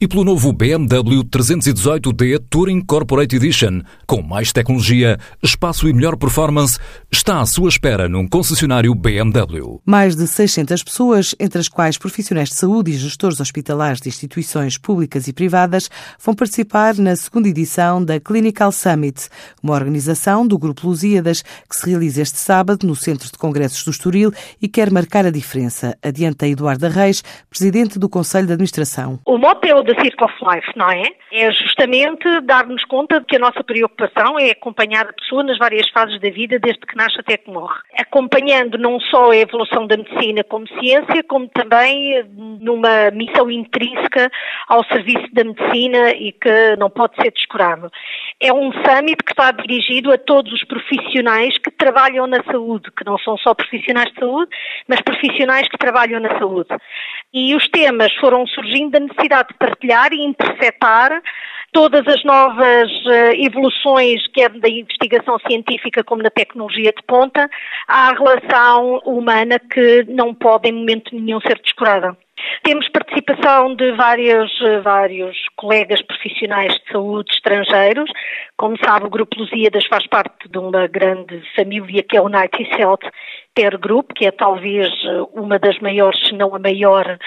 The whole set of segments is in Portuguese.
e pelo novo BMW 318D Touring Corporate Edition, com mais tecnologia, espaço e melhor performance, está à sua espera num concessionário BMW. Mais de 600 pessoas, entre as quais profissionais de saúde e gestores hospitalares de instituições públicas e privadas, vão participar na segunda edição da Clinical Summit, uma organização do Grupo Lusíadas que se realiza este sábado no Centro de Congressos do Estoril e quer marcar a diferença. Adianta Eduardo Reis, presidente do Conselho de Administração. O mote é o da Circle of Life, não é? É justamente dar-nos conta de que a nossa preocupação é acompanhar a pessoa nas várias fases da vida, desde que nasce até que morre. Acompanhando não só a evolução da medicina como ciência, como também numa missão intrínseca ao serviço da medicina e que não pode ser descurado. É um summit que está dirigido a todos os profissionais que trabalham na saúde, que não são só profissionais de saúde, mas profissionais que trabalham na saúde. E os temas foram surgindo da necessidade de partilhar e interceptar todas as novas eh, evoluções, quer da investigação científica como da tecnologia de ponta, à relação humana que não pode em momento nenhum ser descurada. Temos participação de vários, eh, vários colegas profissionais de saúde estrangeiros. Como sabe, o Grupo Lusíadas faz parte de uma grande família que é o United Health Care Group, que é talvez eh, uma das maiores, se não a maior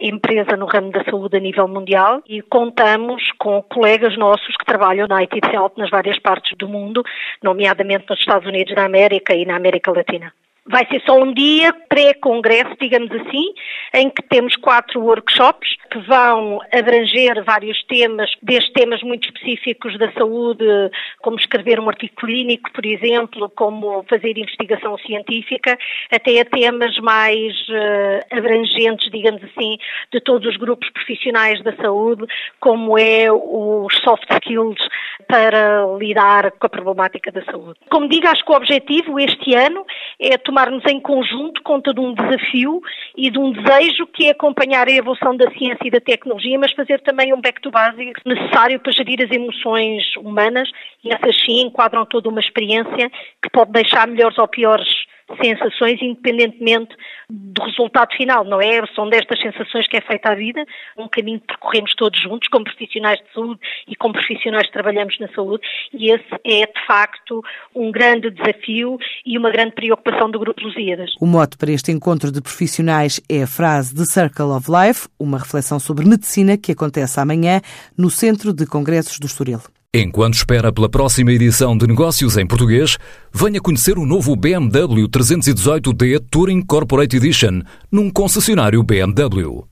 empresa no ramo da saúde a nível mundial e contamos com colegas nossos que trabalham na United Health nas várias partes do mundo, nomeadamente nos Estados Unidos da América e na América Latina. Vai ser só um dia pré-congresso, digamos assim, em que temos quatro workshops que vão abranger vários temas, desde temas muito específicos da saúde, como escrever um artigo clínico, por exemplo, como fazer investigação científica, até a temas mais uh, abrangentes, digamos assim, de todos os grupos profissionais da saúde, como é os soft skills para lidar com a problemática da saúde. Como digo, acho que o objetivo este ano é tomarmos em conjunto conta de um desafio e de um desejo que é acompanhar a evolução da ciência e da tecnologia, mas fazer também um back to basics necessário para gerir as emoções humanas. E essas sim enquadram toda uma experiência que pode deixar melhores ou piores sensações, independentemente do resultado final, não é? São destas sensações que é feita a vida, um caminho que percorremos todos juntos, como profissionais de saúde e como profissionais que trabalhamos na saúde, e esse é, de facto, um grande desafio e uma grande preocupação do Grupo Lusíadas. O mote para este encontro de profissionais é a frase The Circle of Life, uma reflexão sobre medicina que acontece amanhã no Centro de Congressos do Estoril. Enquanto espera pela próxima edição de Negócios em Português, venha conhecer o novo BMW 318D Touring Corporate Edition num concessionário BMW.